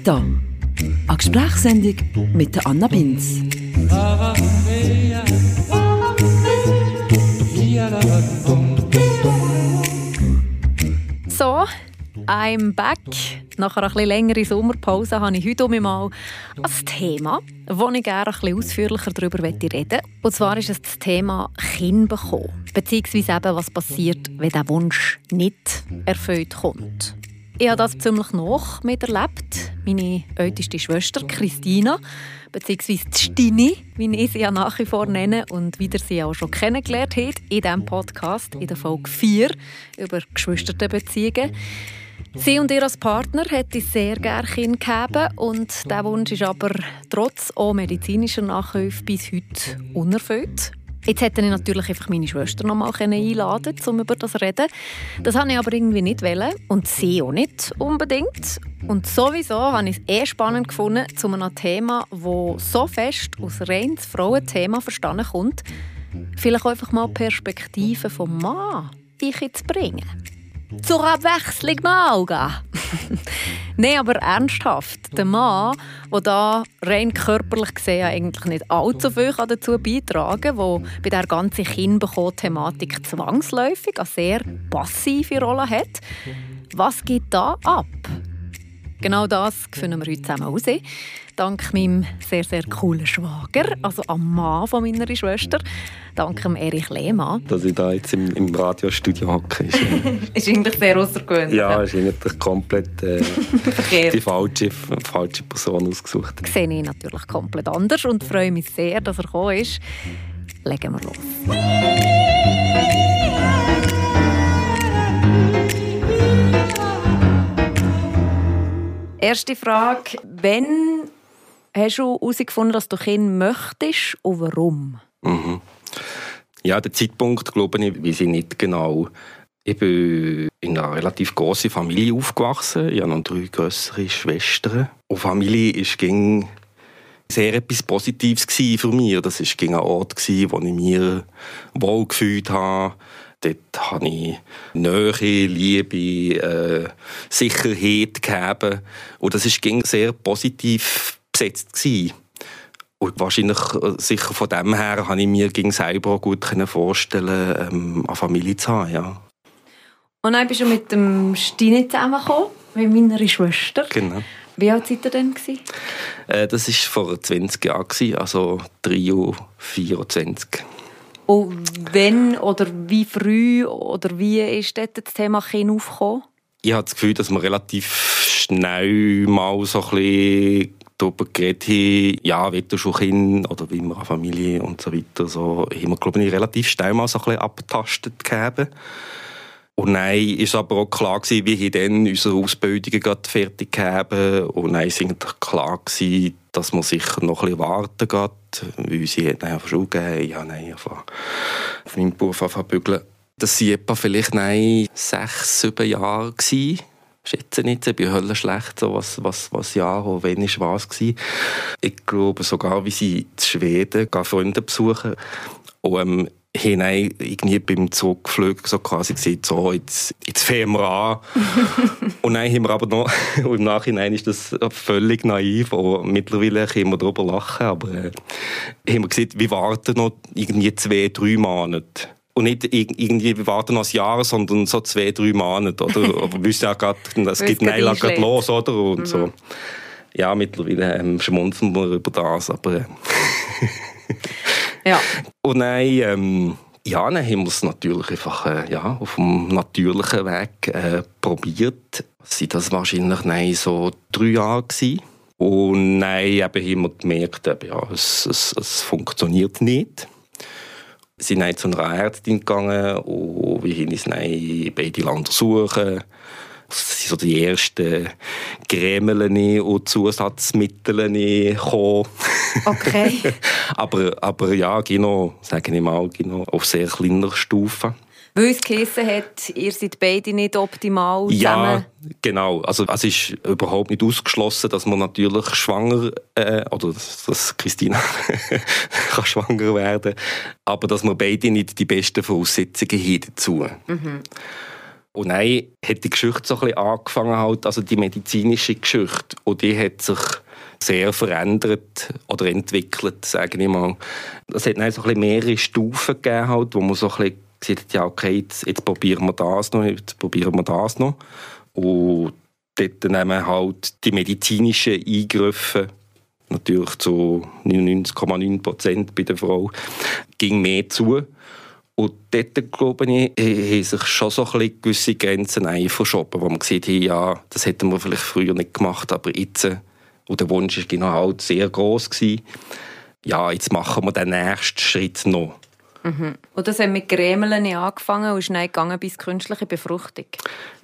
Vita. Eine Gesprächssendung mit Anna Binz. So, I'm back. Nach einer etwas längeren Sommerpause habe ich heute um mal ein Thema, wo ich gerne bisschen ausführlicher darüber reden möchte. Und zwar ist es das Thema Kind bekommen. Beziehungsweise eben, was passiert, wenn der Wunsch nicht erfüllt kommt. Ich habe das ziemlich noch miterlebt. Meine älteste Schwester Christina, beziehungsweise Stini, wie ich sie ja nach wie vor nenne und wie ihr sie auch schon kennengelernt habt in diesem Podcast, in der Folge 4 über Geschwisterbeziehungen. Sie und ihr als Partner hätte sehr gerne Kind gehabt und der Wunsch ist aber trotz auch medizinischer Nachhilfe bis heute unerfüllt. Jetzt hätte ich natürlich einfach meine Schwester noch mal einladen um über das zu reden. Das wollte ich aber irgendwie nicht wollen und sie auch nicht unbedingt. Und sowieso habe ich es eh spannend gefunden, zu einem Thema, das so fest aus reines Frauenthema verstanden kommt, vielleicht einfach mal Perspektiven vom Mann zu bringen. Zur Abwechslung mal gehen. Nein, aber ernsthaft. Der Mann, der da rein körperlich gesehen eigentlich nicht allzu viel dazu beitragen kann, der bei der ganzen Kindbekommen-Thematik zwangsläufig eine sehr passive Rolle hat. Was geht da ab? Genau das finden wir heute zusammen raus. Dank meinem sehr, sehr coolen Schwager, also am Mann von meiner Schwester. Dank dem Erich Lehmann. Dass ich da jetzt im, im Radiostudio hocke. Ist, ist eigentlich sehr außergewöhnlich. Ja, ist eigentlich komplett äh, die falsche, falsche Person ausgesucht. Sehe ich natürlich komplett anders und freue mich sehr, dass er gekommen ist. Legen wir los. Erste Frage. Wenn hast du herausgefunden, dass du Kind möchtest und warum? Mhm. Ja, der Zeitpunkt, glaube ich, weiß ich nicht genau. Ich bin in einer relativ grossen Familie aufgewachsen. Ich habe noch drei größere Schwestern. Und Familie ist ging sehr etwas Positives für mich. Das war ein Ort, wo ich mir wohl gefühlt habe Dort habe ich Nähe, Liebe, äh, Sicherheit gegeben. Und das war sehr positiv besetzt. Gewesen. Und wahrscheinlich, äh, sicher von dem her, habe ich mir gegen selber auch gut vorstellen, ähm, eine Familie zu haben. Ja. Und dann bist du mit dem Stine zusammengekommen, mit meiner Schwester. Genau. Wie alt seid ihr denn? Äh, das war vor 20 Jahren, also 3 Uhr 24. Und wenn oder wie früh oder wie ist dort das Thema Kind aufgekommen? Ich habe das Gefühl, dass wir relativ schnell mal so ein bisschen darüber geredet haben, ja, will du schon Kind oder wie wir eine Familie und so weiter. So haben wir, glaube ich, relativ schnell mal so ein bisschen abgetastet gehabt. Und dann war aber auch klar, gewesen, wie wir dann unsere Ausbildungen fertig haben. Und dann war klar, gewesen, dass man sicher noch ein bisschen warten geht, weil sie hat dann Schule gegeben, ich habe meinem Beruf angefangen. Das waren etwa vielleicht nein, sechs, sieben Jahre. Gewesen. Schätze nicht, ich bin höllenschlecht, so was, was, was Jahr oder wann ist was gewesen. Ich glaube sogar, wie sie in Schweden Freunde besuchen. Und, ähm, hinein irgendwie beim Zurückflug so quasi gesehen, so, jetzt, jetzt fahren wir an. und dann haben wir aber noch, im Nachhinein ist das völlig naiv, und mittlerweile können wir darüber lachen, aber äh, haben wir gesehen, wir warten noch irgendwie zwei, drei Monate. Und nicht irgendwie, wir warten noch ein Jahr, sondern so zwei, drei Monate, oder? aber wir wissen ja gerade, es geht Neila gerade los, oder? Und mhm. so. Ja, mittlerweile ähm, schmunzeln wir über das, aber... Ja. Und dann, ähm, ja, dann haben wir es natürlich einfach äh, ja, auf dem natürlichen Weg äh, probiert. Das wahrscheinlich nein, so drei Jahre gewesen. Und nein, eben haben wir gemerkt, eben, ja, es, es, es funktioniert nicht. Wir sind dann zu einer Ärztin gegangen und wir haben uns dann beide untersuchen das sind so die ersten Grämeln und Zusatzmittel gekommen. Okay. aber, aber ja, genau, sage ich mal, genau, auf sehr kleiner Stufe. Weil es geheissen hat, ihr seid beide nicht optimal zusammen. Ja, genau. Also es ist überhaupt nicht ausgeschlossen, dass man natürlich schwanger, äh, oder dass Christina kann schwanger werden aber dass wir beide nicht die besten Voraussetzungen haben dazu. Mhm. Und dann hat die Geschichte so ein bisschen angefangen, halt, also die medizinische Geschichte. Und die hat sich sehr verändert oder entwickelt, sage ich mal. Es hat dann so ein mehrere Stufen gegeben, halt, wo man so ein bisschen gesagt hat, ja, okay, jetzt, jetzt probieren wir das noch, jetzt probieren wir das noch. Und dort nehmen halt die medizinischen Eingriffe natürlich zu 99,9 Prozent bei der Frau ging mehr zu. Und dort, glaube ich, haben sich schon so ein gewisse Grenzen verschoben, wo man gesehen hat, ja, das hätten wir vielleicht früher nicht gemacht, aber jetzt, und der Wunsch war genau halt sehr groß gewesen, ja, jetzt machen wir den nächsten Schritt noch. Mhm. Und das hat mit Grämeln angefangen und ist dann gegangen bis künstliche Befruchtung?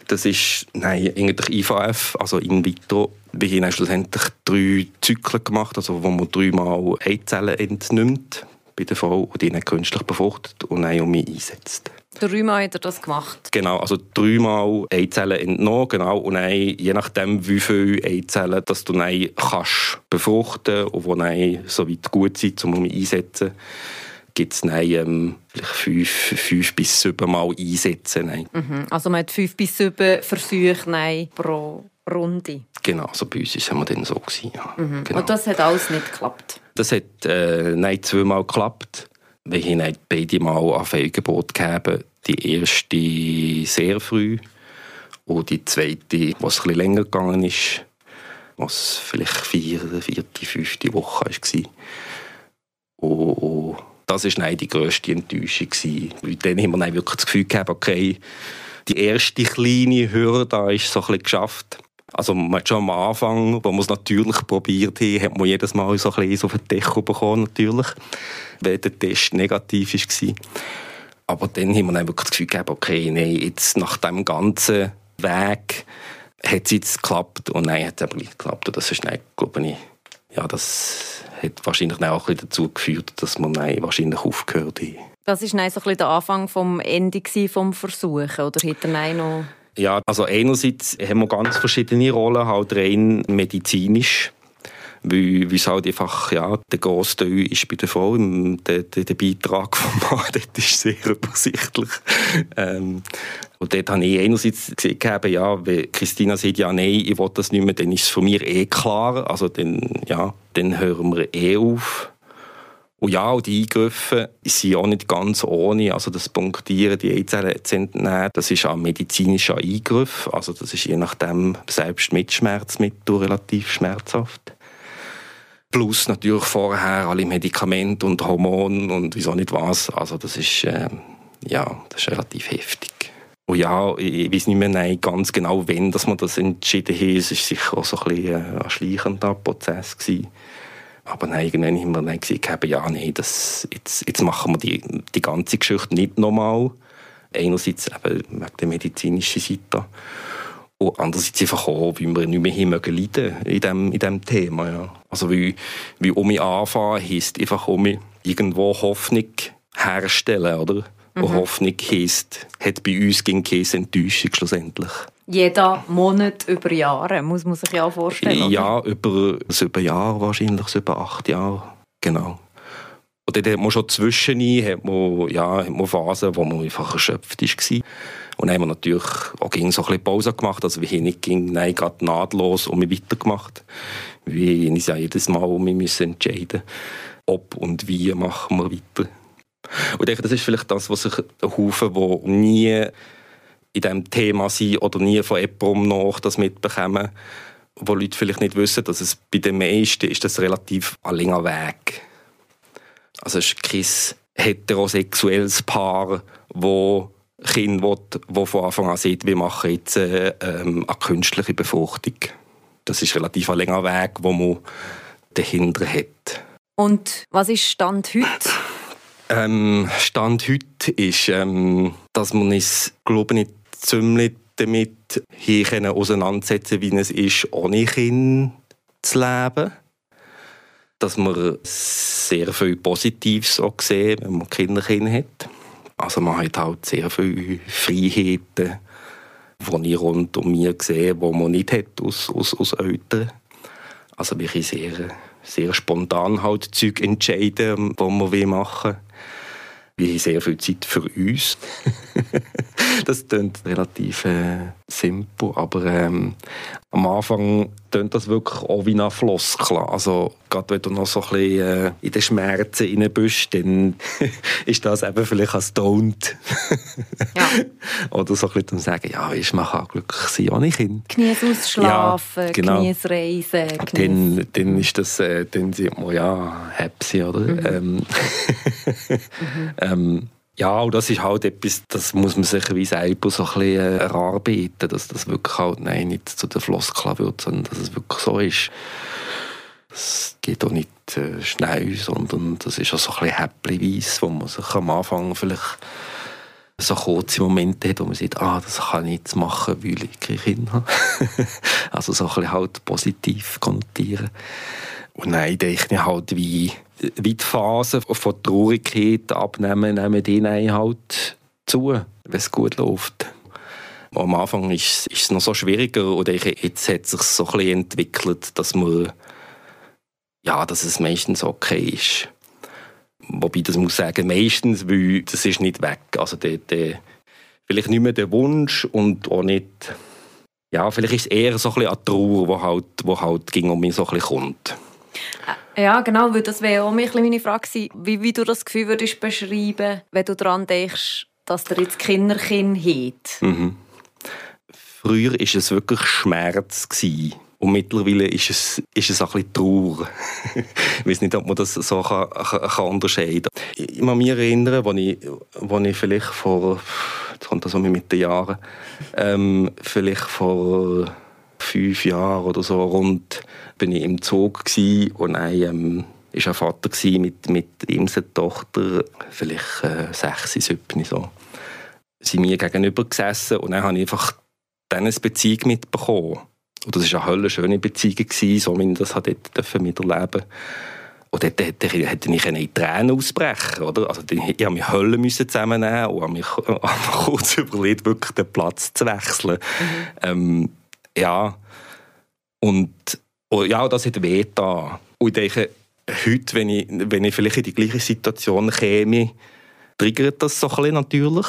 Das ist nein, eigentlich IVF, also in vitro. Wir haben schlussendlich drei Zyklen gemacht, also wo man dreimal Eizellen entnimmt bei der Frau und die dann künstlich befruchtet und dann um mich einsetzt. Dreimal hat er das gemacht? Genau, also dreimal Eizellen entnommen, genau, und dann, je nachdem, wie viele Eizellen dass du dann kannst befruchten und die dann so weit gut sind, um mich einsetzen gibt es ähm, vielleicht fünf, fünf bis sieben Mal einsetzen. Mhm. Also man hat fünf bis sieben Versuche nein, pro Runde? Genau, also bei uns war es dann so. Gewesen, ja. Mhm. Genau. Und das hat alles nicht geklappt? Das hat äh, nein, zweimal geklappt. Wir haben beide Mal an Fehlgebot gegeben. Die erste sehr früh und die zweite, was ein länger gegangen ist, was vielleicht vierte, vierte, fünfte Woche war. Und das war nein, die grösste Enttäuschung. Weil dann haben wir dann wirklich das Gefühl gehabt, okay, die erste kleine Hürde ist so ein bisschen geschafft. Also schon am Anfang, wo man es natürlich probiert hat, hat man jedes Mal so ein bisschen auf den Deckel bekommen, natürlich, weil der Test negativ war. Aber dann haben wir dann wirklich das Gefühl gehabt, okay, nein, jetzt nach dem ganzen Weg hat es jetzt geklappt und nein, hat es aber nicht geklappt. Und das ist, nein, glaube ich, ja, das hat wahrscheinlich auch ein dazu geführt, dass man nein, wahrscheinlich aufgehört hat. Das war so bisschen der Anfang vom Ende vom Versuchen, oder hat er noch... Ja, also einerseits haben wir ganz verschiedene Rollen, halt rein medizinisch weil, weil es halt einfach, ja, der grosse Teil ist bei der Frau, der, der, der Beitrag vom Mann, dort ist sehr übersichtlich. Ähm, und dort habe ich einerseits gesehen, ja, wenn Christina sagt, ja, nein, ich will das nicht mehr, dann ist es von mir eh klar, also dann, ja, dann hören wir eh auf. Und ja, und die Eingriffe sind auch nicht ganz ohne. Also das Punktieren, die Eizellen zu entnehmen, das ist ein medizinischer Eingriff. Also das ist je nachdem selbst mit Schmerzmittel relativ schmerzhaft. Plus natürlich vorher alle Medikamente und Hormone und wieso nicht was. Also das ist, äh, ja, das ist relativ heftig. Und ja, ich, weiß nicht mehr nein, ganz genau, wann dass man das entschieden hat. Es war sicher auch so ein, äh, ein schleichender Prozess. Gewesen. Aber nein, irgendwann haben wir dann gesagt, ja, nein, das, jetzt, jetzt machen wir die, die ganze Geschichte nicht nochmal. Einerseits eben wegen der medizinischen Seite. Und andererseits einfach auch, weil wir nicht mehr leiden mögen in diesem, in diesem Thema. Ja. Also wie, wie um mich anfangen, heisst einfach um mich irgendwo Hoffnung herstellen, oder? Mhm. Und Hoffnung heisst, hat bei uns gegen keine Enttäuschung schlussendlich. Jeder Monat über Jahre, muss man sich ja vorstellen. Oder? Ja, über sieben Jahre wahrscheinlich, über acht Jahre, genau. Und dann hat man schon zwischendurch hat man, ja, hat man Phasen, wo man einfach erschöpft war. Und dann haben wir natürlich auch so ein bisschen Pause gemacht. Also wir haben nicht ging, nein, gerade nahtlos um mich weitergemacht. Wir haben uns ja jedes Mal um mich entscheiden ob und wie machen wir weiter. Und ich denke, das ist vielleicht das, was sich Haufen, die nie in diesem Thema sind oder nie von jemandem nach das mitbekommen, wo Leute vielleicht nicht wissen, dass es bei den meisten ist das relativ ein langer Weg. Also es ist kein heterosexuelles Paar, das Kind will, wo von Anfang an sieht, wir machen jetzt äh, ähm, eine künstliche Befruchtung. Das ist relativ ein länger Weg, wo man dahinter hat. Und was ist Stand heute? Ähm, Stand heute ist, ähm, dass man es, glaube ich, ziemlich damit hier auseinandersetzen wie es ist, ohne Kind zu leben. Dass man sehr viel Positives auch sehen, wenn man Kinder hat. Also man hat halt sehr viele Freiheiten, die ich rund um mich sehe, die man nicht hat aus, aus, aus Eltern. Also wir können sehr, sehr spontan halt Zeug entscheiden, was wir machen Wir haben sehr viel Zeit für uns. das klingt relativ äh, simpel, aber ähm, am Anfang klingt das wirklich auch wie ein Floskel. Also, gerade wenn du noch so ein bisschen äh, in den Schmerzen bist, dann ist das eben vielleicht ein Don't. ja. Oder so ein bisschen sagen, ja, weißt, man kann glücklich sein ohne Kind. Genieß ausschlafen, ja, genau. genieß reisen. Genieß... Dann, dann ist das, äh, dann sieht man, ja, happy, oder? Mhm. Ähm, mhm. ähm, ja, und das ist halt etwas, das muss man sich wie selber so ein bisschen äh, erarbeiten, dass das wirklich halt nein, nicht zu der Floskel wird, sondern dass es wirklich so ist. Es geht auch nicht äh, schnell, sondern das ist auch so ein bisschen häppchenweise, wo man sich am Anfang vielleicht so kurze Momente hat, wo man sagt, ah, das kann ich jetzt machen, weil ich keine Kinder habe. also so ein bisschen halt positiv konnotieren. Und nein, denke ich halt, wie, wie die Phase von Traurigkeit abnehmen, nehmen die halt zu, wenn es gut läuft. Am Anfang ist, ist es noch so schwieriger oder jetzt hat es sich so ein entwickelt, dass man ja, dass es meistens okay ist. Wobei, das muss ich sagen, meistens, weil das ist nicht weg. Also der, der, vielleicht nicht mehr der Wunsch und auch nicht, ja, vielleicht ist es eher so ein bisschen eine Trauer, die halt, wo halt um mich so ein bisschen kommt. Ja, genau, weil das wäre auch meine Frage wie, wie du das Gefühl würdest beschreiben, wenn du daran denkst, dass der jetzt Kinderkind hat. Mhm. Früher war es wirklich Schmerz. Gewesen. Und mittlerweile ist es, ist es ein bisschen Trauer. ich weiß nicht, ob man das so kann, kann unterscheiden kann. Ich kann mich erinnern, als ich, als ich vielleicht vor, jetzt kommt das so mit den Jahren, ähm, vielleicht vor fünf Jahren oder so rund, bin ich im Zug und dann ähm, ist ein Vater mit, mit ihm seiner Tochter, vielleicht äh, sechs, sieben so. Sie mir gegenüber gesessen und dann habe ich einfach dann eine Beziehung mitbekommen. Und das war eine höllisch schöne Beziehung, so wie ich das dort miterleben und dort hätte ich in Tränen ausbrechen oder? Also ich musste mich Hölle müssen zusammennehmen und habe mich kurz überlegt, wirklich den Platz zu wechseln. Mhm. Ähm, ja, und oh, ja, das hat weh da. Und ich denke, heute, wenn ich, wenn ich vielleicht in die gleiche Situation käme, triggert das so ein bisschen natürlich.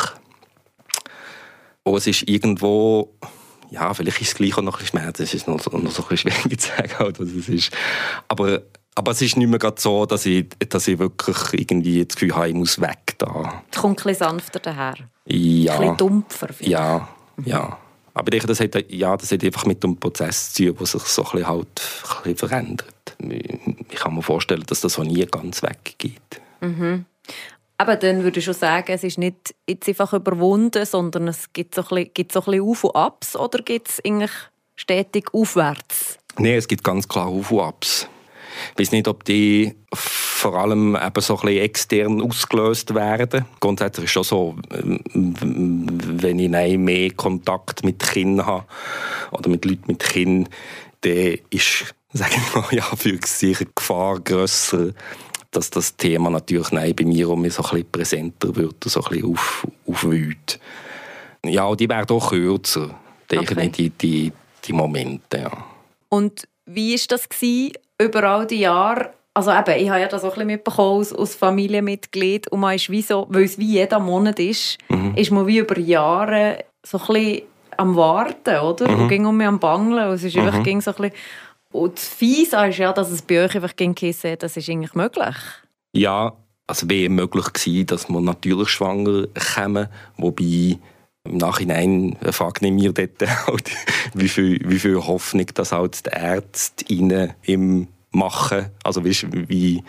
Und es ist irgendwo ja, vielleicht ist es gleich auch noch ein bisschen Schmerz, es ist noch, noch so ein bisschen schwierig zu sagen, halt, was es ist. Aber, aber es ist nicht mehr so, dass ich, dass ich wirklich irgendwie das Gefühl habe, ich muss weg da. Es kommt ein bisschen sanfter daher. Ja. Ein bisschen dumpfer. Vielleicht. Ja, ja. Aber ich denke, das hat, ja, das hat einfach mit dem Prozess zu tun, der sich so ein bisschen, halt, ein bisschen verändert. Ich kann mir vorstellen, dass das auch nie ganz weggeht. Mhm. Aber dann würde ich schon sagen, es ist nicht jetzt einfach überwunden, sondern es gibt so ein bisschen, gibt so ein bisschen Auf und Abs oder gibt es eigentlich stetig aufwärts? Nein, es gibt ganz klar Auf und Abs. Ich weiß nicht, ob die vor allem eben so ein bisschen extern ausgelöst werden. Grundsätzlich ist es schon so, wenn ich mehr Kontakt mit Kindern habe oder mit Leuten mit Kindern, dann ist, sagen wir mal, ja, für sich eine Gefahr grösser, dass das Thema natürlich nein, bei mir auch so ein bisschen präsenter wird, so ein bisschen auf, aufwühlt. Ja, die werden auch kürzer, denke okay. ich, die, die, die Momente. Ja. Und wie war das gewesen, über all die Jahre? Also eben, ich habe ja das auch ein bisschen mitbekommen als, als Familienmitglied und man ist wie so, weil es wie jeder Monat ist, mhm. ist man wie über Jahre so ein bisschen am Warten, oder? Mhm. Und ging um mich am Bangeln und es ist mhm. einfach ging so ein bisschen und das Fiese ist ja, dass es bei euch einfach geheißen das ist eigentlich möglich. Ja, also wäre möglich gewesen, dass man natürlich schwanger käme, wobei im Nachhinein frage ich mir dort halt, wie viel, wie viel Hoffnung das halt die Ärzte im machen. Also wie, wie,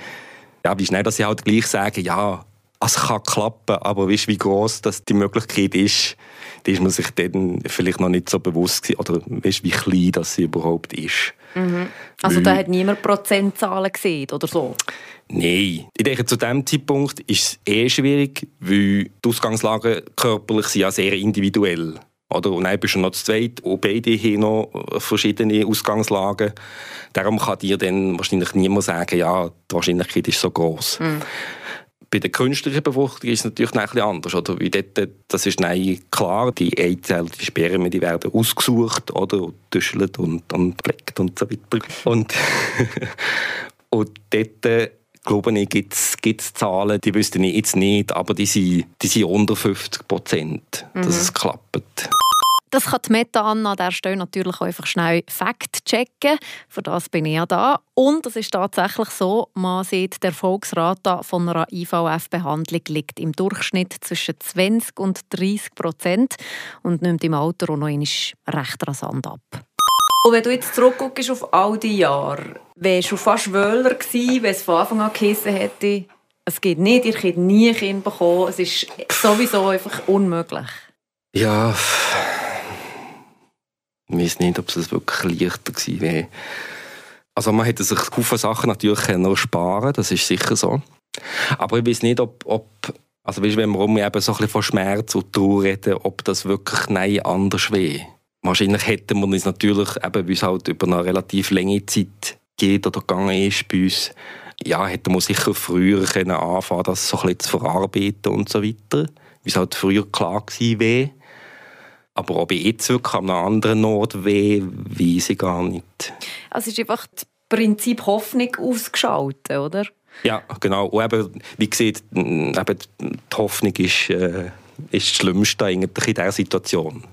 ja, wie schnell dass sie halt gleich sagen, ja, es kann klappen, aber weißt, wie groß das die Möglichkeit ist, da ist man sich dann vielleicht noch nicht so bewusst gewesen, oder weißt, wie klein das sie überhaupt ist. Mhm. Also da hat niemand Prozentzahlen gesehen oder so? Nein. Ich denke, zu diesem Zeitpunkt ist es eh schwierig, weil die Ausgangslagen körperlich sind ja sehr individuell. Oder? Und dann bist du noch zu zweit und beide haben noch verschiedene Ausgangslagen. Darum kann dir dann wahrscheinlich niemand sagen, ja, die Wahrscheinlichkeit ist so groß. Mhm. Bei der künstlichen Befruchtung ist es natürlich ein bisschen anders. Oder? Wie dort, das ist nein, klar, die Eizellen, die Spermien, die werden ausgesucht oder und und, und gepflegt und so weiter. Und, und dort, glaube ich, gibt es Zahlen, die wüsste ich jetzt nicht, aber die sind, die sind unter 50 Prozent, dass mhm. es klappt. Das kann die Meta an dieser Stelle natürlich auch einfach schnell Fakt checken. Für das bin ich ja da. Und es ist tatsächlich so, man sieht, der Erfolgsrate von einer IVF-Behandlung liegt im Durchschnitt zwischen 20 und 30 Prozent und nimmt im Alter auch noch recht rasant ab. Und wenn du jetzt zurückguckst auf all die Jahre, wärst du fast Wöhler gewesen, wenn es von Anfang an geheißen hätte, es geht nicht, ihr könnt nie ein Kind bekommen, es ist sowieso einfach unmöglich. Ja, ich weiß nicht, ob es wirklich leichter gewesen wäre. Also man hätte sich viele Sachen natürlich noch sparen das ist sicher so. Aber ich weiß nicht, ob, ob also weißt, wenn wir eben so ein bisschen von Schmerz und Trauer reden, ob das wirklich nein anders wäre. Wahrscheinlich hätten wir uns natürlich, eben, weil es halt über eine relativ lange Zeit geht oder gegangen ist bei uns, ja, hätten wir sicher früher können anfangen das so ein bisschen zu verarbeiten und so weiter. Wie es halt früher klar gewesen wäre. Aber ob ich jetzt wirklich an einem anderen Ort weh, weiß ich gar nicht. Also es ist einfach das Prinzip Hoffnung ausgeschaltet, oder? Ja, genau. Und eben, wie gesagt, eben, die Hoffnung ist, äh, ist das Schlimmste eigentlich in dieser Situation.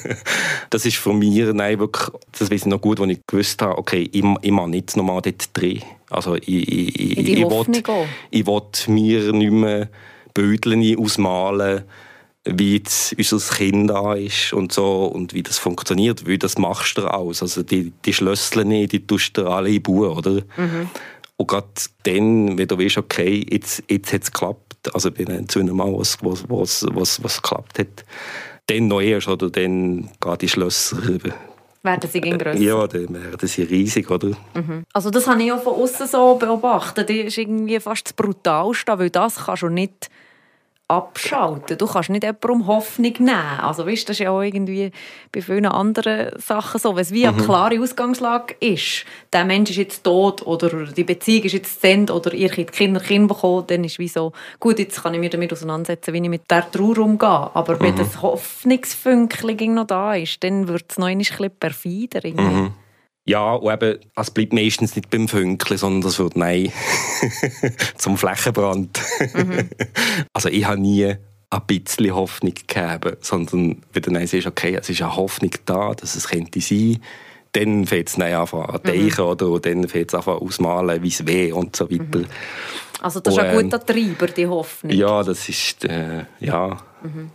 das ist von mir nein, wirklich, das weiß ich noch gut, als ich gewusst habe, okay, ich, ich mache nicht nochmal dort drin. Also ich, ich, ich, ich, will, ich will mir nicht mehr Bödeln ausmalen, wie jetzt unser Kind da ist und so und wie das funktioniert, wie das machst du aus. Also die, die Schlüssel nicht, die tust du alle in Buch, oder? Mhm. Und gerade dann, wenn du weißt, okay, jetzt, jetzt hat es geklappt, also bei einem zu Mal, was, was, was, was, was geklappt hat, dann noch erst, oder dann gehen die Schlösser werden sie grösser? Ja, dann werden sie riesig, oder? Mhm. Also das habe ich auch von außen so beobachtet. Das ist irgendwie fast das Brutalste, weil das kannst du nicht abschalten. Du kannst nicht jemandem Hoffnung nehmen. Also weißt, das ist ja auch irgendwie bei vielen anderen Sachen so. Wenn es wie eine mhm. klare Ausgangslage ist, der Mensch ist jetzt tot oder die Beziehung ist jetzt zu Ende oder ihr könnt Kinder Kinder bekommen, dann ist wie so, gut, jetzt kann ich mich damit auseinandersetzen, wie ich mit der Trauer umgehe. Aber mhm. wenn das Hoffnungsfünkchen noch da ist, dann wird es noch ein bisschen perfider. Irgendwie. Mhm. Ja, und eben, es bleibt meistens nicht beim Fünkli, sondern das wird nein zum Flächenbrand. Mhm. Also ich habe nie ein bisschen Hoffnung gegeben, sondern wenn du dann siehst, okay, es ist eine Hoffnung da, dass es könnte sein, dann fängt es an zu denken, mhm. oder? Und dann fängt es an ausmalen, wie es weh und so weiter. Mhm. Also das ist und, ein guter Treiber, die Hoffnung. Ja, das ist, äh, ja... Mhm.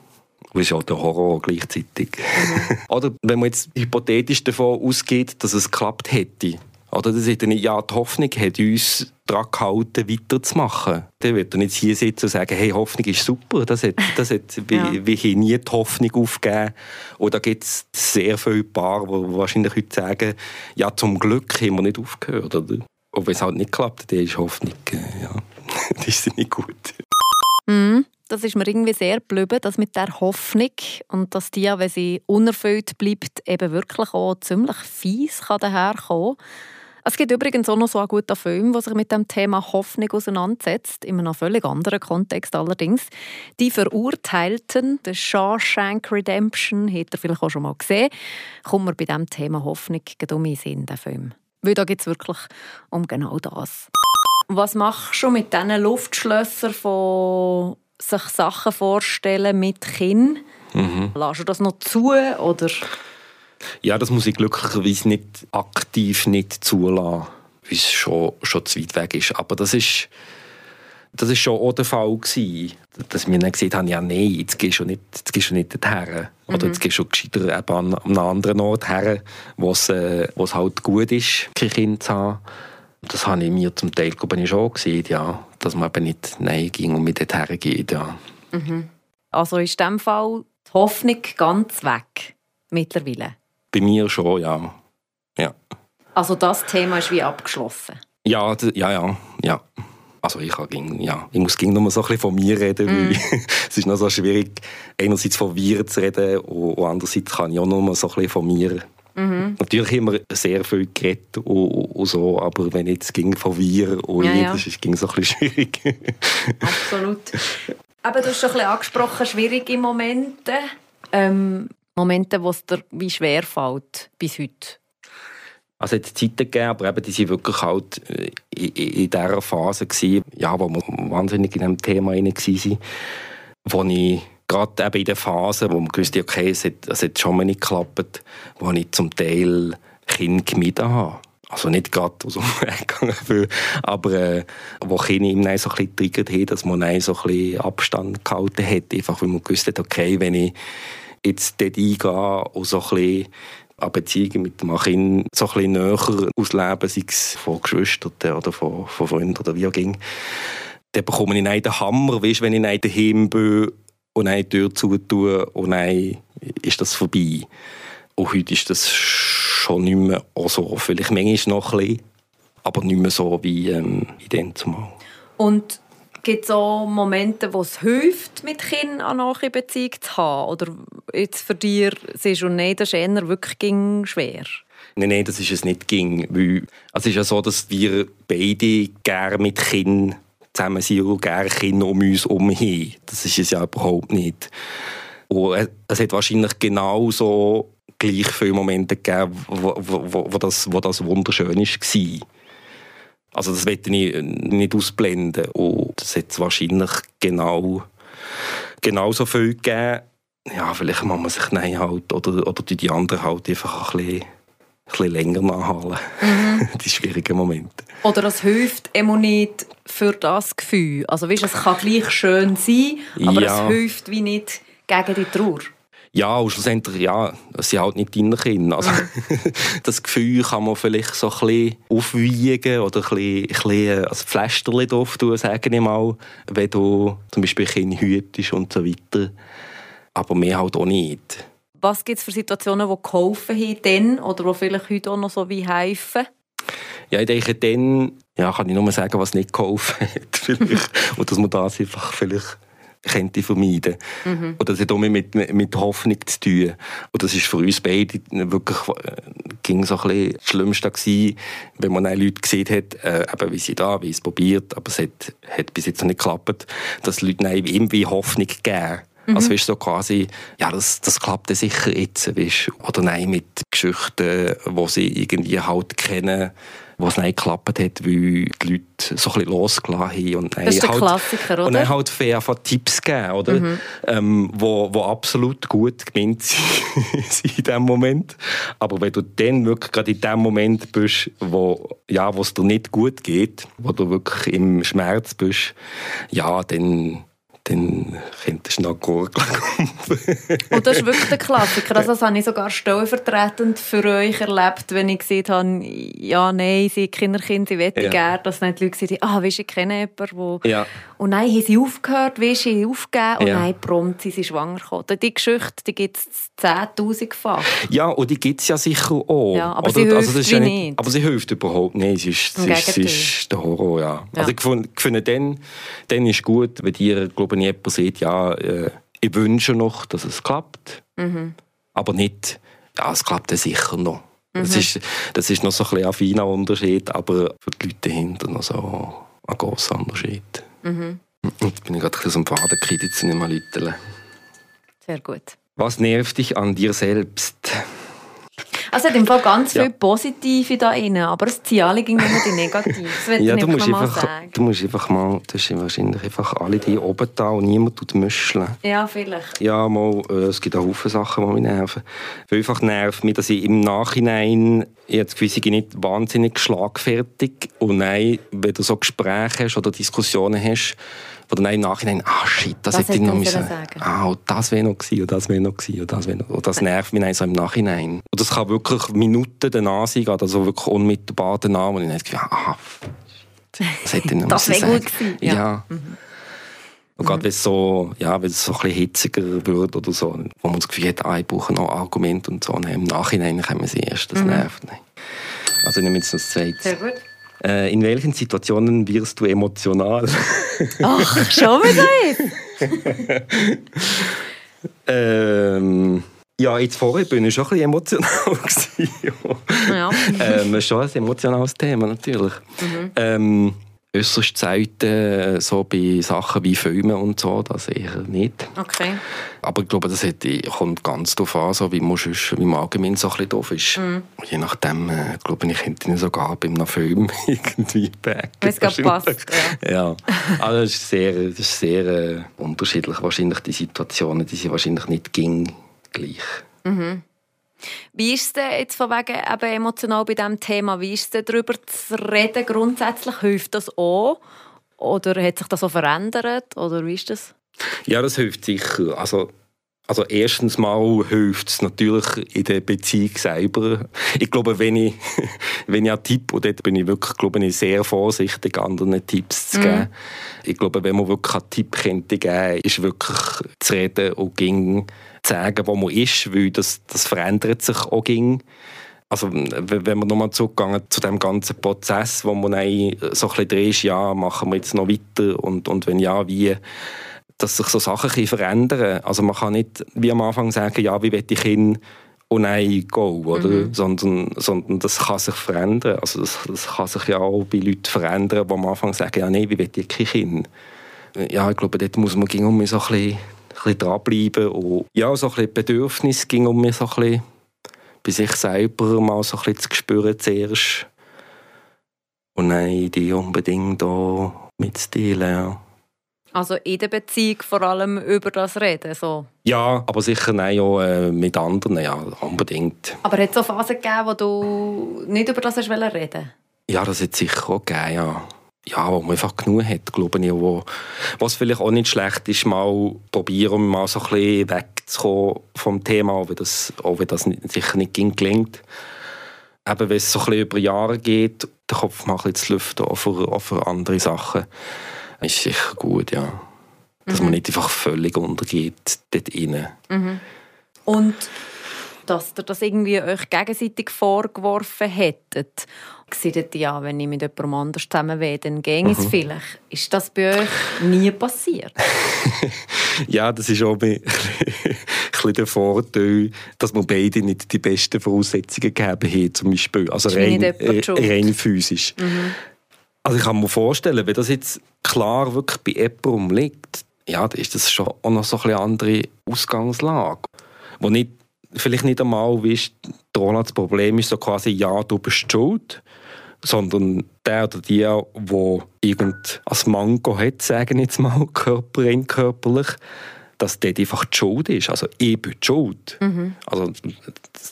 Das ist halt der Horror gleichzeitig. Mhm. Oder wenn man jetzt hypothetisch davon ausgeht, dass es geklappt hätte, oder das hätte nicht, ja, die Hoffnung hat uns daran gehalten, weiterzumachen. Dann wird er nicht hier sitzen und sagen, hey, Hoffnung ist super. Das hat, das hat, ja. wir, wir haben nie die Hoffnung aufgegeben. Und da gibt es sehr viele Paare, die wahrscheinlich heute sagen, ja, zum Glück haben wir nicht aufgehört. Oder? Und wenn es halt nicht klappt, dann ist Hoffnung, äh, ja, das ist nicht gut. Mhm das ist mir irgendwie sehr geblieben, dass mit der Hoffnung und dass die, wenn sie unerfüllt bleibt, eben wirklich auch ziemlich fies kann daherkommen es gibt übrigens auch noch so einen guten Film, der sich mit dem Thema Hoffnung auseinandersetzt, in einem völlig anderen Kontext allerdings. Die Verurteilten, der Shawshank Redemption, hat er vielleicht auch schon mal gesehen, kommt mir bei diesem Thema Hoffnung um in Sinn, der Film. Weil da geht es wirklich um genau das. Was machst du mit diesen Luftschlössern von sich Sachen vorstellen mit Kind. Mhm. Lass du das noch zu oder? Ja, das muss ich glücklicherweise nicht aktiv nicht zulassen, weil es schon, schon zu weit weg ist. Aber das ist, das ist schon auch der Fall gewesen, dass wir dann gesagt haben, ja nein, jetzt gehst du nicht, jetzt gehst du nicht dorthin. Mhm. Oder jetzt gehst du gescheiter an, an einem anderen Ort her, wo es, äh, wo es halt gut ist, kein Kind zu haben. Das habe ich mir zum Teil glaube ich, schon gesehen, ja, dass man eben nicht Nein ging und mit dorthin geht. Ja. Mhm. Also ist in diesem Fall die Hoffnung ganz weg mittlerweile? Bei mir schon, ja. ja. Also das Thema ist wie abgeschlossen? Ja, ja, ja. ja. Also ich, ging, ja, ich muss mal so ein bisschen von mir reden, mm. weil es ist noch so schwierig, einerseits von wir zu reden und andererseits kann ich auch noch mal so ein bisschen von mir Mhm. Natürlich wir sehr viel geredet und, und, so, aber wenn jetzt ging von wir und ja, ja. das ist, ging so ein bisschen schwierig. Absolut. Aber du hast schon ein bisschen angesprochen, schwierige Momente. Ähm, Momente, wo es dir wie schwer fällt bis heute. Also es hat Zeiten gegeben, aber eben, die waren wirklich halt äh, in, in dieser Phase, gewesen, ja, wo wir wahnsinnig in diesem Thema waren, wo ich gerade eben in der Phase, wo man wusste, okay, es hat, es hat schon mal nicht geklappt, wo ich zum Teil Kinder gemieden habe. Also nicht gerade aus dem Weg gegangen, aber äh, wo Kinder ihm so ein bisschen triggert haben, dass man so ein bisschen Abstand gehalten hat, einfach weil man gewusst hat, okay, wenn ich jetzt dort eingehe und so ein bisschen an Beziehungen mit dem Kind so ein näher ausleben, sei es von Geschwistern oder von, von Freunden oder wie auch immer, dann bekomme ich einen Hammer, weißt, wenn ich daheim bin und eine Tür zutue und dann ist das vorbei. Und heute ist das schon nicht mehr so. Vielleicht manchmal noch ein bisschen, aber nicht mehr so wie ähm, in dem zumal. Und gibt es auch Momente, wo es hilft, mit Kindern eine nahe Beziehung zu haben? Oder jetzt für dich, siehst du, nein, das ist eher wirklich schwer? Nein, nein, das ist es nicht ging. Weil, also es ist ja so, dass wir beide gerne mit Kindern zusammen sind und gerne Kinder um uns herum. Das ist es ja überhaupt nicht. Und es hat wahrscheinlich genauso gleich viele Momente gegeben, wo, wo, wo, das, wo das wunderschön war. Also das werde ich nicht ausblenden. Und es hat wahrscheinlich genau, genauso viel gegeben. Ja, vielleicht muss man sich nein halt, oder, oder die anderen halt einfach ein bisschen, bisschen länger nachhalten. Mhm. die schwierigen Momente. Oder es hilft immer nicht für das Gefühl. Also weißt, es kann gleich schön sein, aber ja. es hilft wie nicht gegen die Trauer. Ja, und schlussendlich, ja, es sind halt nicht deine Kinder. Also, das Gefühl kann man vielleicht so ein bisschen aufwiegen oder ein bisschen, ein bisschen als Pflasterchen drauf tun, sage ich mal, wenn du zum Beispiel Kinder hütest und so weiter. Aber mehr halt auch nicht. Was gibt es für Situationen, die geholfen haben dann oder die vielleicht heute auch noch so wie helfen? Ja, ich denke, dann ja, kann ich nur sagen, was nicht geholfen hat. Vielleicht. und dass man das einfach vielleicht könnte vermeiden. Mhm. Und das hat auch mit, mit Hoffnung zu tun. Und das ist für uns beide wirklich äh, ging so ein bisschen das Schlimmste gewesen, wenn man Leute gesehen hat, äh, eben wie sie da, wie es probiert, aber es hat, hat bis jetzt noch nicht geklappt, dass Leute irgendwie Hoffnung geben. Mhm. Also weißt, so quasi, ja, das, das klappt sicher jetzt, weißt, oder nein, mit Geschichten, die sie irgendwie halt kennen, wo es nicht geklappt hat, weil die Leute so ein bisschen losgelassen haben. Und das ist der halt, Klassiker, oder? Und dann halt fair Tipps geben, oder? Mhm. Ähm, wo, wo absolut gut gemeint sind in dem Moment. Aber wenn du dann wirklich gerade in dem Moment bist, wo, ja, wo es dir nicht gut geht, wo du wirklich im Schmerz bist, ja, dann dann könntest du noch gurgeln. Und das ist wirklich der Klassiker. Also das habe ich sogar stellvertretend für euch erlebt, wenn ich gesehen habe, ja, nein, sie Kinderkind, sie wollen ja. gerne, dass nicht die Leute sagen, ah, weißt, ich kenne jemanden, wo... Ja. Und nein, haben sie aufgehört, weißt, sie aufgegeben und ja. nein, prompt sind sie schwanger geworden. Die Geschichte, die gibt es 10'000-fach. Ja, und die gibt es ja sicher auch. Ja, aber Oder, sie hilft also das ist ja nicht, nicht, Aber sie hilft überhaupt nicht. Sie ist, sie ist, sie ist der Horror, ja. ja. Also ich finde, dann, dann ist gut, wenn ihr, glaube wenn jemand sagt, ja, äh, ich wünsche noch, dass es klappt, mhm. aber nicht, ja, es klappt ja sicher noch. Mhm. Das, ist, das ist noch so ein, ein feiner Unterschied, aber für die Leute dahinter noch so ein großer Unterschied. Mhm. Jetzt bin ich gerade ein bisschen am Faden gekriegt, jetzt nicht mehr Leute. Sehr gut. Was nervt dich an dir selbst? Also es hat im Fall ganz ja. viel Positive da drin, aber es ziehen alle gegen immer die Negativen. ja, du musst, einfach, sagen. du musst einfach mal, du hast wahrscheinlich einfach alle die oben da und niemand tut müscheln. Ja, vielleicht. Ja, mal, äh, es gibt auch viele Sachen, die mich nerven. Einfach nervt mich, dass ich im Nachhinein jetzt gewisse nicht wahnsinnig schlagfertig und nein, wenn du so Gespräche hast oder Diskussionen hast, wo dann im Nachhinein, ah shit, das, das hätte ich noch müssen. Sagen. Ah, und das wäre noch gewesen, und das wäre noch gewesen, und das wäre noch. Und das nervt mich so im Nachhinein. Und das kann wirklich Minuten danach sein, also wirklich unmittelbar danach, wo ich dann gedacht ah, das hätte ich noch Das wäre gut gewesen. Ja. ja. Mhm. Und gerade wenn es so, ja, wenn es so ein bisschen hitziger wird oder so, wo man das Gefühl hat, ah, ich brauche noch Argumente und so, und im Nachhinein kommen sie erst, das mhm. nervt. Also ich nehme jetzt das zweite. Sehr gut. Äh, in welchen Situationen wirst du emotional? Ach, schon wieder ähm, ja, jetzt vorher bin ich schon ein bisschen emotional. ja. ähm, schon ein emotionales Thema, natürlich. Mhm. Ähm, äußerst selten, so bei Sachen wie Filmen und so, das eher nicht. Okay. Aber ich glaube, das hat, kommt ganz darauf an, so wie, man sonst, wie man allgemein so ein bisschen doof ist. Mm. Je nachdem, äh, glaube ich, könnte ich sogar bei einem Film irgendwie backen. Wenn es gerade passt, ja. ja. Also das ist sehr, das ist sehr äh, unterschiedlich. Wahrscheinlich die Situationen, die sind wahrscheinlich nicht ging gleich. Mhm. Wie ist es jetzt von wegen eben emotional bei diesem Thema? Wie ist es darüber zu reden grundsätzlich? Hilft das auch? Oder hat sich das auch verändert? Oder wie ist das? Ja, das hilft sicher. Also, also erstens mal hilft es natürlich in der Beziehung selber. Ich glaube, wenn ich, wenn ich einen Tipp, und dort bin ich wirklich glaube ich, sehr vorsichtig, anderen Tipps zu geben. Mm. Ich glaube, wenn man wirklich einen Tipp könnte geben, ist wirklich zu reden und ging sagen, wo man ist, weil das, das verändert sich auch ging. Also, wenn wir nochmal zurückgehen zu dem ganzen Prozess, wo man so ein bisschen drin ist, ja, machen wir jetzt noch weiter und, und wenn ja, wie, dass sich so Sachen verändern Also man kann nicht wie am Anfang sagen, ja, wie will ich hin und nein, go, oder? Mhm. Sondern, sondern das kann sich verändern. Also das, das kann sich ja auch bei Leuten verändern, die am Anfang sagen, ja, nein, wie will ich hin? Ja, ich glaube, dort muss man um so ein bisschen bisschen dranbleiben. Und ja, so ein bisschen Bedürfnis ging um mich so ein bisschen bei sich selber mal so ein bisschen zu spüren zuerst. Und nein, die unbedingt da mitzuteilen, ja. Also in der Beziehung vor allem über das reden? So. Ja, aber sicher nein, auch äh, mit anderen, ja, unbedingt. Aber hat es auch Phasen gegeben, wo du nicht über das reden wolltest? Ja, das hat sicher auch gegeben, ja ja, wo man einfach genug hat, glaube ich. Wo, was vielleicht auch nicht schlecht ist, mal probieren, mal so ein bisschen wegzukommen vom Thema, auch wenn das, auch wenn das nicht, sicher nicht gelingt. Eben, wenn es so ein bisschen über Jahre geht, den Kopf mal ein bisschen zu lüften, auch für, auch für andere Sachen, ist sicher gut, ja. Dass mhm. man nicht einfach völlig untergeht dort rein. Mhm. Und dass ihr das irgendwie euch gegenseitig vorgeworfen hättet gesagt, ja, wenn ich mit jemandem anders zusammen wäre, dann ginge es mhm. vielleicht. Ist das bei euch nie passiert? ja, das ist auch ein bisschen der Vorteil, dass wir beide nicht die besten Voraussetzungen gegeben haben, zum Beispiel. Also rein, äh, rein physisch. Mhm. Also ich kann mir vorstellen, wenn das jetzt klar wirklich bei jemandem liegt, ja, dann ist das schon auch noch so eine andere Ausgangslage, wo nicht vielleicht nicht einmal, wie das Problem ist so quasi, ja, du bist schuld, sondern der oder die, der irgend als Mango hat, sagen jetzt mal, körperin, körperlich, dass der einfach die Schuld ist. Also ich bin die Schuld. Mhm. Also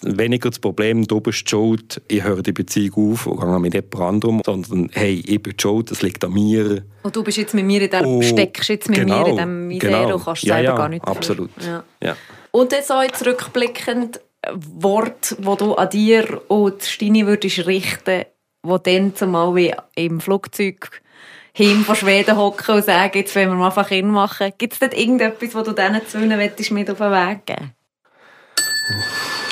weniger das Problem, du bist die Schuld, ich höre die Beziehung auf und gehe mit jemand anderem, sondern hey, ich bin die Schuld, das liegt an mir. Und du bist jetzt mit mir in dem, oh, steckst jetzt mit genau, mir in diesem Misere genau. und kannst ja, selber ja, gar nicht absolut. Ja. Ja. Und jetzt auch jetzt rückblickend, Wort, wo du an dir und Stini würdest richten, wo dann zumal wie im Flugzeug hin von Schweden hocken und sagen, jetzt wollen wir mal einfach machen. Gibt es dort irgendetwas, wo du diesen zwei mit auf den Weg geben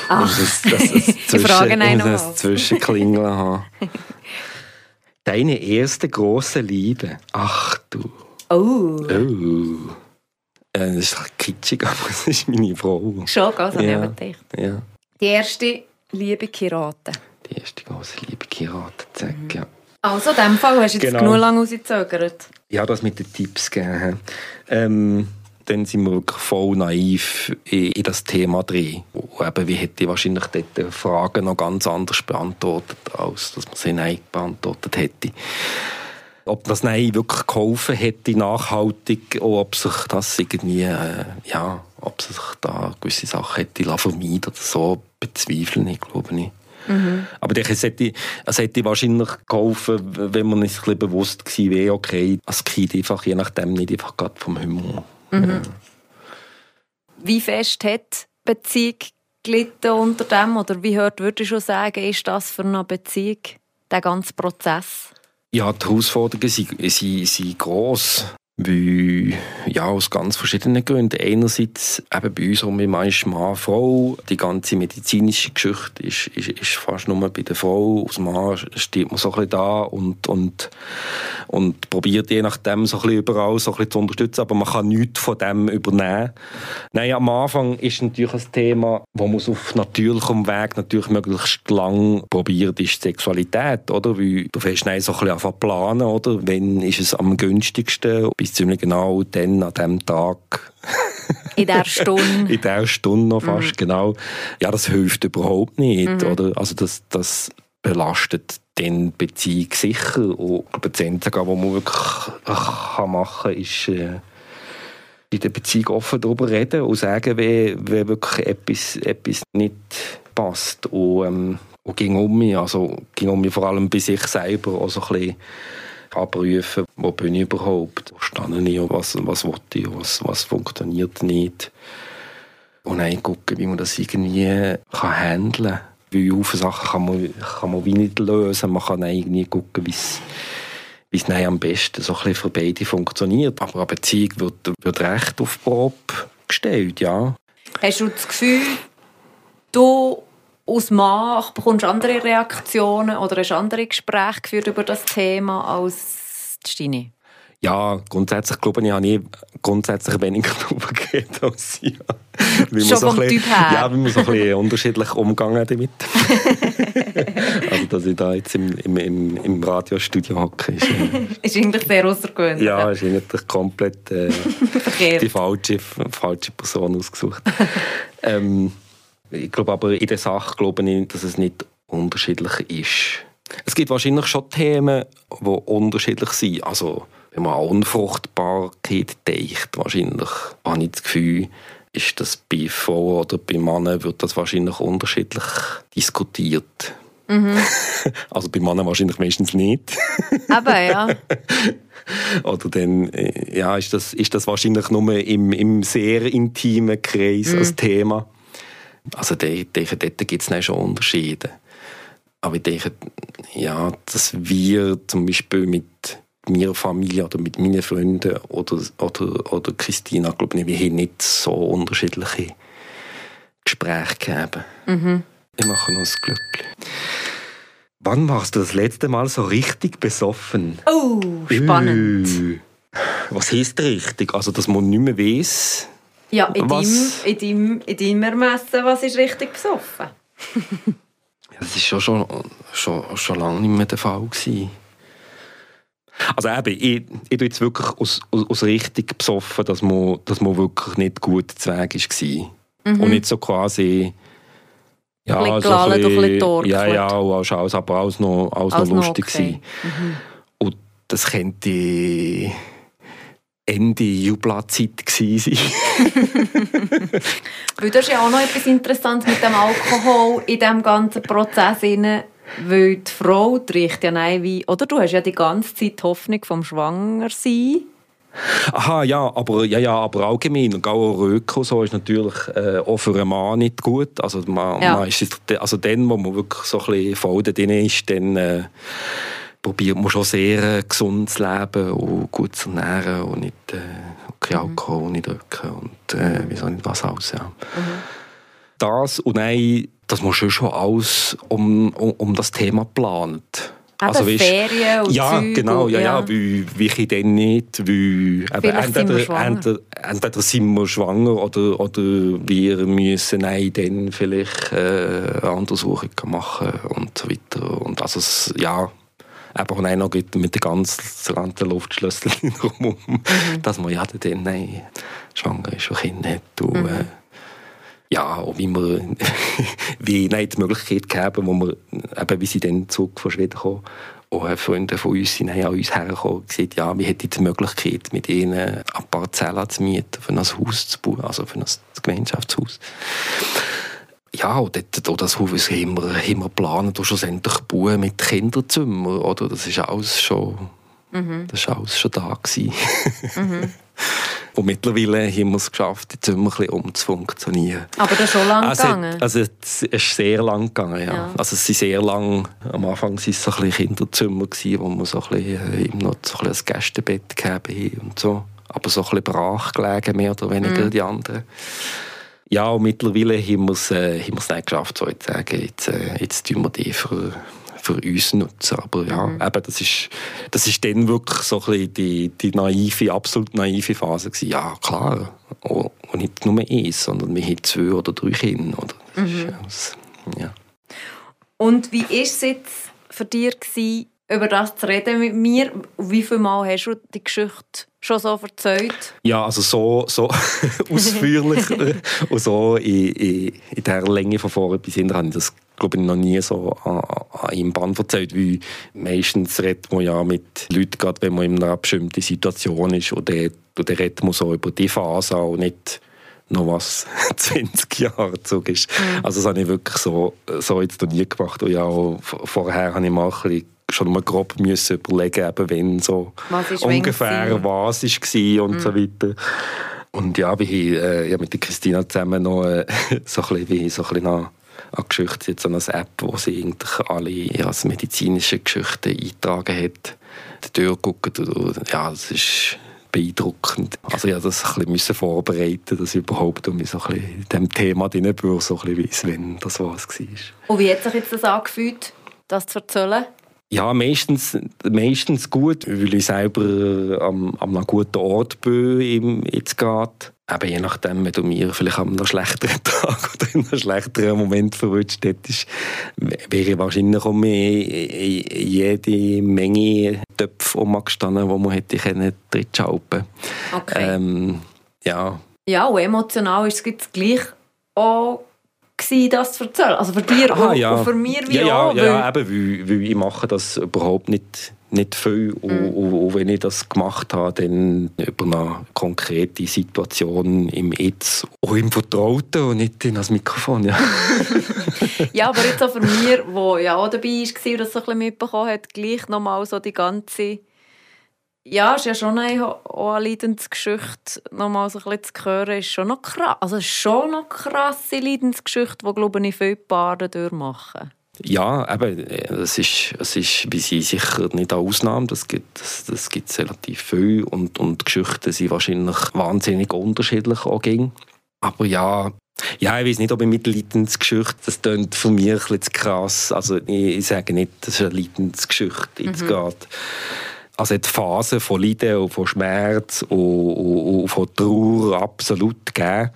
Ach, das, das, das, das zwischen, ich das Zwischenklingeln haben. Deine erste große Liebe. Ach du. Oh. oh. Äh, das ist kitschig, aber es ist meine Frau. Schon, also ja. nicht ja. Die erste Liebe Kiraten. Die erste große Liebe Kiraten, zack, mhm. ja. Also in diesem Fall hast du jetzt genau. genug lange rausgezögert. Ja, das mit den Tipps gegeben. Ähm, dann sind wir wirklich voll naiv in, in das Thema drin. eben, wie hätte ich wahrscheinlich dort Fragen noch ganz anders beantwortet, als dass man sie nein beantwortet hätte. Ob das Nein wirklich geholfen hätte, nachhaltig, oder ob sich das irgendwie, äh, ja, ob sich da gewisse Sachen hätte vermeiden oder so, bezweifeln ich, glaube ich. Mhm. Aber ich, es, hätte, es hätte wahrscheinlich geholfen, wenn man sich ein bewusst gewesen wäre, okay, als Kind einfach, je nachdem, nicht einfach gerade vom Himmel. Mhm. Ja. Wie fest hat die Beziehung gelitten unter dem? Oder wie hört, würde ich schon sagen, ist das für eine Beziehung, der ganze Prozess? Ja, die Herausforderungen sind, sind, sind gross. Weil, ja, aus ganz verschiedenen Gründen. Einerseits eben bei uns um ist Mann, Frau. Die ganze medizinische Geschichte ist, ist, ist fast nur bei der Frau. Als Mann steht man so ein bisschen da und, und, und probiert je nachdem so ein bisschen überall so ein zu unterstützen. Aber man kann nichts von dem übernehmen. Nein, am Anfang ist natürlich ein Thema, wo man auf natürlichem Weg natürlich möglichst lang probiert, ist Sexualität, oder? Weil du fährst so ein bisschen anfangen planen, oder? Wenn ist es am günstigsten? Bis ziemlich genau dann, an diesem Tag. In der Stunde. In der Stunde noch fast, mhm. genau. Ja, das hilft überhaupt nicht, mhm. oder? Also das, das belastet den Beziehung sicher. Und das Einzige, was man wirklich machen kann, ist äh, in der Beziehung offen darüber reden und sagen, wenn, wenn wirklich etwas, etwas nicht passt. Und, ähm, und ging um mich, also ging um mich vor allem bei sich selber auch so ein bisschen abprüfen, wo bin ich überhaupt, wo stehe ich, was, was will ich, was, was funktioniert nicht. Und dann gucken, wie man das irgendwie kann handeln kann. Weil auf Sachen kann man, kann man wie nicht lösen. Man kann irgendwie gucken, wie es wie es am besten so ein für beide funktioniert. Aber eine Beziehung wird, wird recht auf Probe gestellt, ja. Hast du das Gefühl, du aus Mann bekommst du andere Reaktionen oder hast andere Gespräche geführt über das Thema als Stine? Ja, grundsätzlich glaube ich, habe ich grundsätzlich weniger darüber geredet als sie. Schon so vom bisschen, Typ her? Ja, weil wir so ein bisschen unterschiedlich umgegangen damit. also, dass ich da jetzt im, im, im, im Radiostudio hocke, ist, äh, ist eigentlich sehr außergewöhnlich. Ja, ist eigentlich komplett äh, die falsche, falsche Person ausgesucht. ähm, ich glaube aber in der Sache glaube ich, dass es nicht unterschiedlich ist. Es gibt wahrscheinlich schon Themen, die unterschiedlich sind. Also, wenn man an Unfruchtbarkeit denkt, wahrscheinlich habe ich das Gefühl, ist das bei Frauen oder bei Männern wird das wahrscheinlich unterschiedlich diskutiert. Mhm. Also bei Männern wahrscheinlich meistens nicht. Aber ja. Oder dann äh, ja, ist, das, ist das wahrscheinlich nur im, im sehr intimen Kreis mhm. als Thema. Also ich denke, dort gibt es schon Unterschiede. Aber ich denke, ja, dass wir zum Beispiel mit meiner Familie oder mit meinen Freunden oder, oder, oder Christina, glaube ich, wir haben nicht so unterschiedliche Gespräche gegeben. Mhm. Ich mache ein Glückchen. Wann warst du das letzte Mal so richtig besoffen? Oh, spannend. Was heißt richtig? Also, dass man nicht mehr weiß, ja, in, was? Deinem, in, deinem, in deinem Ermessen, was ist richtig besoffen? ja, das war schon, schon, schon, schon lange nicht mehr der Fall. Gewesen. Also eben, ich, ich tue jetzt wirklich aus, aus, aus richtig besoffen, dass man, dass man wirklich nicht gut zu Weg war. Mhm. Und nicht so quasi... Ja, ein bisschen so ein bisschen, bisschen Ja, ja, und alles, aber alles noch, alles alles noch lustig okay. Mhm. Und das könnte ich Ende Jublazeit sein. Weil das ist ja auch noch etwas Interessantes mit dem Alkohol in diesem ganzen Prozess. Weil die Frau riecht ja nein wie... Oder du hast ja die ganze Zeit die Hoffnung vom Schwangersein. Aha, ja, aber, ja, ja, aber allgemein, und auch Röko so ist natürlich äh, auch für einen Mann nicht gut. Also, man, ja. man ist, also dann, wo man wirklich so ein bisschen voll drin ist, dann... Äh, probiert man schon sehr äh, gesund zu leben und gut zu ernähren und nicht äh, kein mhm. Alkohol nicht drücken und äh, mhm. wieso nicht was alles. Ja. Mhm. Das und nein, dass man schon, alles um, um, um das Thema plant. Also, weißt, Ferien und Ja, Zeug genau, ja, ja, weil, wie ich dann nicht, weil eben, entweder, entweder, entweder sind wir schwanger oder, oder wir müssen nein, dann vielleicht äh, eine Untersuchung machen und so weiter. Und also, ja, aber auch noch mit den ganzen Luftschlüsseln rum, mhm. dass man ja dann nein, schwanger ist und Kind hat. Und, mhm. äh, ja, und wie wir wie nein, die Möglichkeit gegeben, wo wir, eben, wie sie dann zurück von Schweden kommen, auch Freunde von uns sind an uns hergekommen und gesagt, ja, wir hätten die Möglichkeit, mit ihnen ein paar Zellen zu mieten, für ein Haus zu bauen, also für ein Gemeinschaftshaus ja, und dort, das Haus haben wir, haben wir geplant, und schlussendlich bauen mit Kinderzimmer, oder? Das ist alles schon, mhm. das ist alles schon da gewesen. mhm. Und mittlerweile haben wir es geschafft, jetzt ein bisschen umzufunktionieren. Aber das ist schon lange also, gegangen? Also es ist sehr lang gegangen, ja. ja. Also es sind sehr lang, am Anfang waren es so ein bisschen Kinderzimmer, gewesen, wo wir so ein bisschen, äh, noch so ein, bisschen ein Gästebett gegeben haben und so. Aber so ein bisschen brach gelegen, mehr oder weniger, mhm. die anderen. Ja, und mittlerweile haben wir es, äh, haben nicht geschafft, so zu sagen, jetzt, äh, jetzt tun wir die für für uns nutzen. Aber ja, mhm. eben, das ist, das ist dann wirklich so ein bisschen die, die naive, absolut naive Phase gewesen. Ja, klar. Und nicht nur eins, sondern wir haben zwei oder drei Kinder. Oder? Mhm. Ist, ja. Und wie war es jetzt für dich, gewesen, über das zu reden mit mir? Wie viele Mal hast du die Geschichte schon so erzählt? Ja, also so, so ausführlich und so in, in, in der Länge von vorne bis hinten habe ich das glaube ich noch nie so an, an einem Band erzählt, weil meistens redet man ja mit Leuten, gerade wenn man in einer bestimmten Situation ist und dann, und dann redet man so über die Phase und nicht noch was 20 Jahre zurück ist. Mhm. Also das habe ich wirklich so, so jetzt noch nie gemacht. Und ja, vorher habe ich mal ein bisschen schon mal grob müssen überlegen, eben, wenn so ungefähr was war und mhm. so weiter. Und ja, haben äh, ja, mit der Christina zusammen noch äh, so ein bisschen, wie, so ein bisschen an, an Geschichten, jetzt eine App, wo sie eigentlich alle ja, medizinische Geschichten eingetragen hat, durchgucken. Ja, das ist beeindruckend. Also ich musste das ein bisschen vorbereiten, dass ich überhaupt um mich so ein bisschen diesem Thema drin bin, so ein bisschen weiss, wenn das was war. Und wie hat sich jetzt das angefühlt, das zu erzählen? Ja, meistens, meistens gut, weil ich selber am, am einem guten Ort bin, jetzt geht. Aber je nachdem, wenn du mir vielleicht an einem schlechteren Tag oder in einem schlechteren Moment verwünscht hättest, wäre wahrscheinlich auch mehr jede Menge Töpfe umgestanden, die man hätte können drin Okay. Ähm, ja. Ja, und emotional ist es gleich auch gewesen, das zu erzählen? Also für dich und, ja. und für mich wie ja, auch? Ja, ja eben, weil, weil ich mache das überhaupt nicht, nicht viel. Mhm. Und, und, und, wenn ich das gemacht habe, dann über eine konkrete Situation im Jetzt, auch im Vertrauten und nicht in das Mikrofon. Ja, ja aber jetzt auch für mich, der ja auch dabei war und das so ein bisschen mitbekommen hat, gleich nochmal so die ganze ja, ist ja schon eine, eine Leidensgeschichte, nochmal so ein bisschen zu hören, ist schon noch krass. Also ist schon noch krasse Leidensgeschichte, die, glaube ich, viele Paare durchmachen. Ja, eben, es ist, es ist bei sie sicher nicht eine Ausnahme, das gibt es das, das relativ viel und, und die Geschichten sind wahrscheinlich wahnsinnig unterschiedlich auch Aber ja, ja, ich weiß nicht, ob ich mit Leidensgeschichte, das klingt für mich ein bisschen zu krass. Also ich, ich sage nicht, dass es eine Leidensgeschichte jetzt mhm. geht also die Phase von Leiden und von Schmerz und, und, und von Trauer absolut gegeben.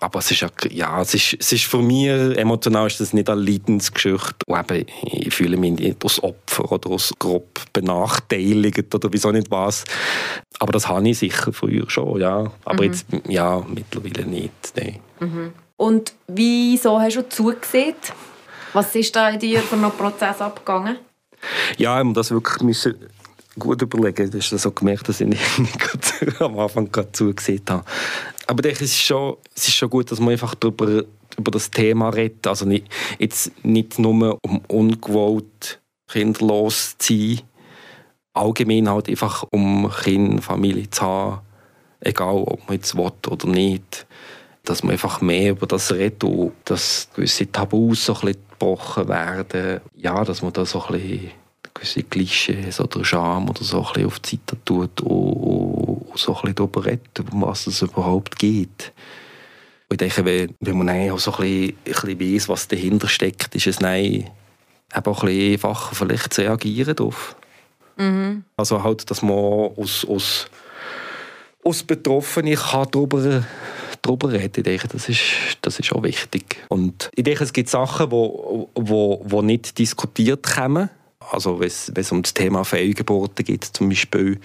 Aber es ist ja, ja es ist, es ist für mich emotional ist das nicht eine Leidensgeschichte. Und eben, ich fühle mich nicht als Opfer oder als grob benachteiligt oder wieso nicht was. Aber das habe ich sicher früher schon, ja. Aber mhm. jetzt, ja, mittlerweile nicht, nein. Mhm. Und wieso hast du zugesehen? Was ist da in dir für einen Prozess abgegangen? Ja, um das wirklich müssen gut überlegen. Du hast das so gemerkt, dass ich nicht am Anfang gerade zugesehen habe. Aber ich denke, es ist, schon, es ist schon gut, dass man einfach darüber, über das Thema redet. Also nicht, jetzt nicht nur um ungewollt kinderlos zu sein, allgemein halt einfach um Kinder, Familie zu haben, egal ob man jetzt will oder nicht. Dass man einfach mehr über das redet und dass gewisse Tabus so ein bisschen gebrochen werden. Ja, dass man da so ein bisschen gewisse Klischees oder Scham oder so ein bisschen auf die Seite tut und, und so ein bisschen darüber redet, um was es überhaupt geht. Und ich denke, wenn, wenn man auch so ein bisschen, ein bisschen weiss, was dahinter steckt, ist es dann eben auch ein bisschen einfacher vielleicht zu reagieren darauf. Mhm. Also halt, dass man aus, aus, aus Betroffenen kann darüber darüber reden. Ich denke, das ist, das ist auch wichtig. Und ich denke, es gibt Sachen, die wo, wo, wo nicht diskutiert kommen also wenn es um das Thema Fehlgeburten geht zum Beispiel,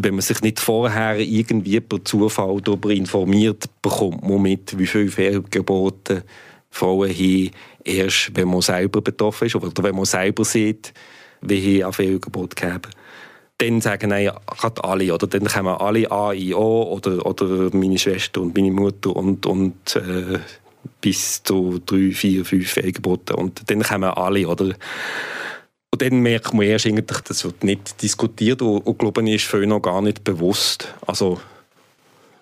wenn man sich nicht vorher irgendwie per Zufall darüber informiert, bekommt man mit, wie viele Fehlgeburten Frauen haben, erst wenn man selber betroffen ist oder wenn man selber sieht, wie sie an Fehlgeburt gegeben dann sagen nein, alle, oder dann kommen alle AIO oder, oder meine Schwester und meine Mutter und, und äh, bis zu drei, vier, fünf Fehlgeburten und dann kommen alle, oder? Und dann merkt man erst, eigentlich, das wird nicht diskutiert und, und glaube ich, ist vielen noch gar nicht bewusst. Also,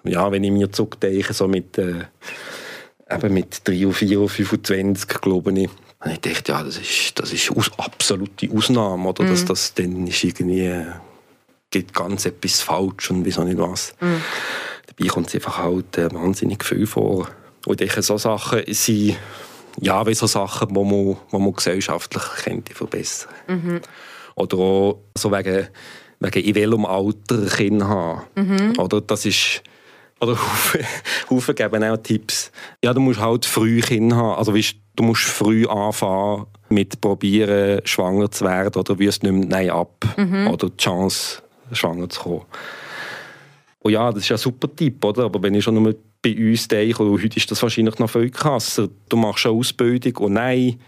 ja, wenn ich mir zurückdenke, so mit, äh, eben mit 3 oder 4 oder 25, glaube ich, und ich dachte, ja, das ist, das ist aus, absolute Ausnahme, oder? Mhm. Dass das dann ist irgendwie, geht ganz etwas falsch und wieso nicht was. Mhm. Dabei kommt es einfach halt äh, wahnsinnig viel vor. Und ich denke, so Sachen sind, ja, wie so Sachen, die man, die man gesellschaftlich könnte verbessern. Mhm. Oder auch so wegen, wegen in welchem Alter Kinder haben. Mhm. Oder das ist oder Haufen geben auch Tipps. Ja, du musst halt früh Kinder haben. Also weißt, du musst früh anfangen mit probieren, schwanger zu werden oder wirst nicht mehr nein ab. Mhm. Oder die Chance, schwanger zu kommen. Und ja, das ist ja ein super Tipp, oder? Aber wenn ich schon nur bei uns denke, und heute ist das wahrscheinlich noch viel krasser, du machst eine Ausbildung und nein,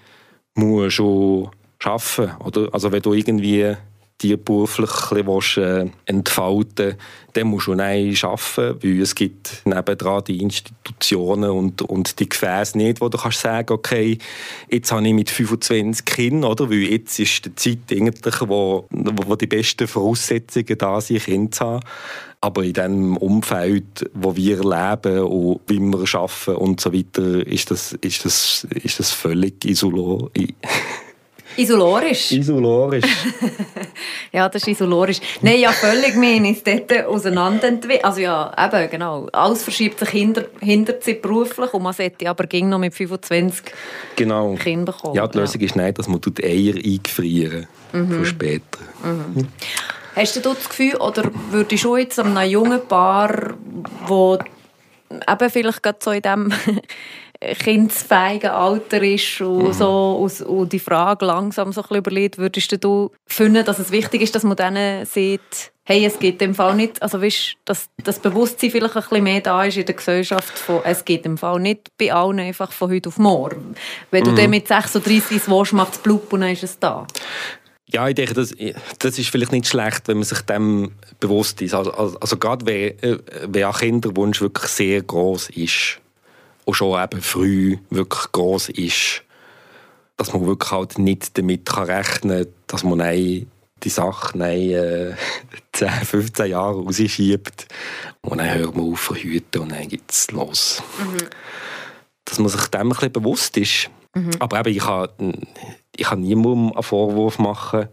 musst du arbeiten. Oder? Also wenn du irgendwie die beruflich bisschen äh, entfalten dann musst du nein arbeiten, weil es gibt nebendran die Institutionen und, und die Gefäße nicht, wo du kannst sagen, okay, jetzt habe ich mit 25 Kindern, oder? Weil jetzt ist die Zeit eigentlich, wo, wo die besten Voraussetzungen da sind, Kinder zu haben. Aber in dem Umfeld, wo wir leben und wie wir arbeiten und so weiter, ist das, ist das, ist das völlig isoliert. Isolorisch. Isolorisch. ja, das ist isolorisch. Nein, ja, völlig. Haben uns dort auseinanderentwickelt. Also ja, eben, genau. Alles verschiebt sich hinter, hinter sich beruflich und man sollte aber ging noch mit 25 genau. Kinder bekommen. Ja, die Lösung ja. ist nicht, dass man die Eier eingefrieren mhm. für später. Mhm. Hast du das Gefühl, oder würdest du jetzt einem jungen Paar, wo eben vielleicht gerade so in dem kindsfähigen Alter ist und, mhm. so, und, und, die Frage langsam so ein bisschen überlegt, würdest du finden, dass es wichtig ist, dass man denen sieht, hey, es geht im Fall nicht, also weißt, dass das Bewusstsein vielleicht ein bisschen mehr da ist in der Gesellschaft von, es geht im Fall nicht bei allen einfach von heute auf morgen. Wenn du mhm. dann mit 36 ins Wasch macht es blub und dann ist es da. Ja, ich denke, das, das ist vielleicht nicht schlecht, wenn man sich dem bewusst ist. Also, also, also gerade wenn, äh, wenn ein Kinderwunsch wirklich sehr groß ist, und schon eben früh wirklich groß ist, dass man wirklich halt nicht damit kann rechnen kann, dass man die Sache nein, äh, 10, 15 Jahre rausschiebt und dann hört man auf verhüten und dann geht es los. Mhm. Dass man sich dem ein bisschen bewusst ist. Mhm. Aber eben, ich kann, ich kann niemandem einen Vorwurf machen,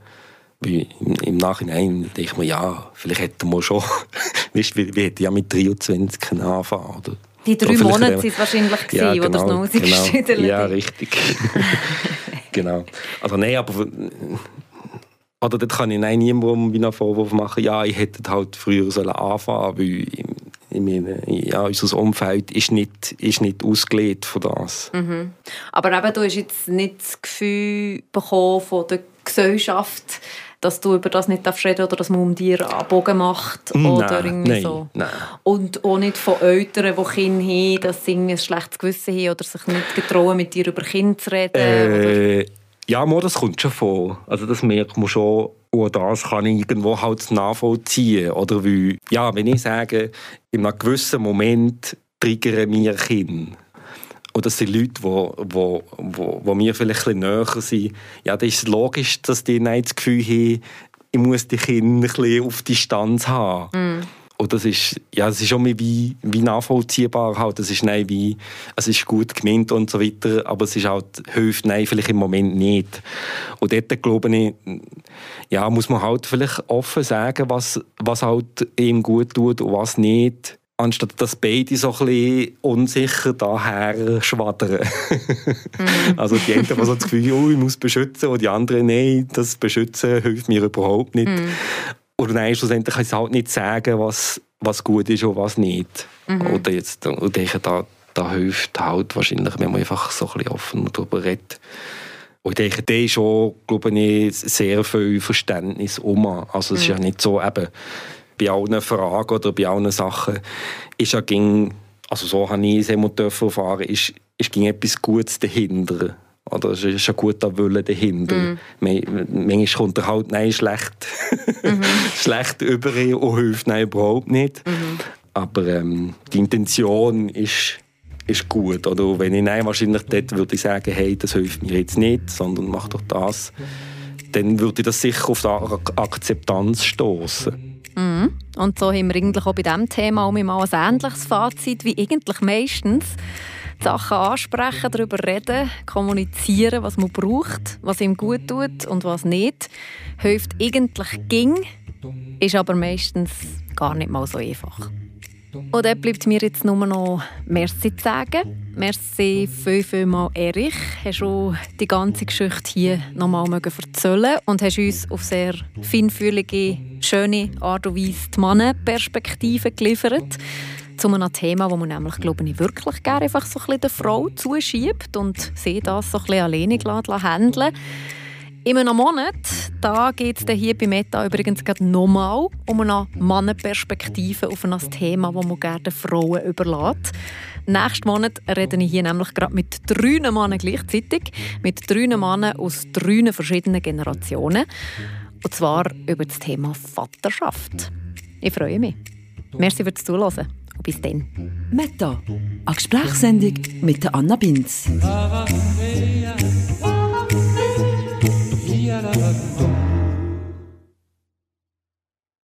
weil im, Nachhinein denke ich mir, ja, vielleicht hätte man schon, weißt, wir, wir hätten ja mit 23 anfangen oder die drei Monate waren es wahrscheinlich, ja, genau, wo das noch genau. Ja, richtig. genau. Also nein, aber... Oder dort kann ich nein, niemandem einen Vorwurf machen, ja, ich hätte halt früher sollen anfangen weil ich meine, ja, unser Umfeld ist nicht, ist nicht ausgelegt von das. Mhm. Aber eben, du hast jetzt nicht das Gefühl bekommen von der Gesellschaft, dass du über das nicht reden oder dass man um dir einen Bogen macht oder nein, irgendwie nein, so. Nein. Und auch nicht von Eltern, die Kinder haben, dass sie ein schlechtes Gewissen haben oder sich nicht getrauen, mit dir über Kinder zu reden? Äh, ja, Mo, das kommt schon vor. Also das merkt man schon. Und das kann ich irgendwo halt nachvollziehen. Oder wie, ja, wenn ich sage, in einem gewissen Moment triggern mir Kinder und das sind Leute, die wo, wo, wo, wo mir vielleicht ein bisschen näher sind, ja, dann ist es logisch, dass die nicht das Gefühl haben, ich muss die Kinder ein bisschen auf Distanz haben. Mm. Und das ist, ja, das ist auch wie, wie nachvollziehbar. Halt. Das ist nein, wie, es ist gut gemeint und so weiter, aber es ist halt, hilft nein, vielleicht im Moment nicht. Und dort, glaube ich, ja, muss man halt vielleicht offen sagen, was, was halt ihm gut tut und was nicht anstatt dass beide so ein bisschen unsicher daher schwadern. mm. Also die einen haben so das Gefühl, oh, ich muss beschützen, und die anderen, nein, das Beschützen hilft mir überhaupt nicht. Mm. Und dann schlussendlich kann ich halt nicht sagen, was, was gut ist und was nicht. -hmm. Oder jetzt, und ich da, da hilft halt wahrscheinlich, wenn man einfach so ein bisschen offen darüber redet. Und ich denke, da ist auch, glaube ich, sehr viel Verständnis um. Also es ist ja mhm. nicht so, eben, bei allen Fragen oder bei allen Sachen ist ja ging, also so habe ich es immer erfahren, ist, ist ging etwas Gutes dahinter. Oder es ist ein guter Wille dahinter. Mm. Manchmal kommt er halt nein, schlecht, mhm. schlecht über und hilft nein, überhaupt nicht. Mhm. Aber ähm, die Intention ist, ist gut. Oder wenn ich nein, wahrscheinlich dort würde ich sagen, hey, das hilft mir jetzt nicht, sondern mach doch das. Dann würde das sicher auf die Akzeptanz stoßen. Mhm. Und so haben wir eigentlich auch bei diesem Thema auch mal ein ähnliches Fazit wie eigentlich meistens. Sachen ansprechen, darüber reden, kommunizieren, was man braucht, was ihm gut tut und was nicht, hilft eigentlich ging, ist aber meistens gar nicht mal so einfach. Und dann bleibt mir jetzt nur noch Merci zu sagen. Merci viel, viel mal, Erich. Hast du die ganze Geschichte hier nochmal erzählen und hast uns auf sehr feinfühlige, schöne Art und Weise die Mannenperspektive geliefert. Zu einem Thema, das man nämlich, glaube ich, wirklich gerne einfach so ein bisschen der Frau zuschiebt und sie das so ein bisschen alleine handeln in einem Monat da geht es hier bei Meta übrigens nochmal um eine Mannenperspektive auf ein Thema, das man gerne Frauen überlässt. Nächsten Monat rede ich hier nämlich gerade mit drei Männern gleichzeitig, mit drei Männern aus drei verschiedenen Generationen. Und zwar über das Thema Vaterschaft. Ich freue mich. Merci fürs Zuhören und bis dann. Meta, eine Gesprächssendung mit Anna Binz.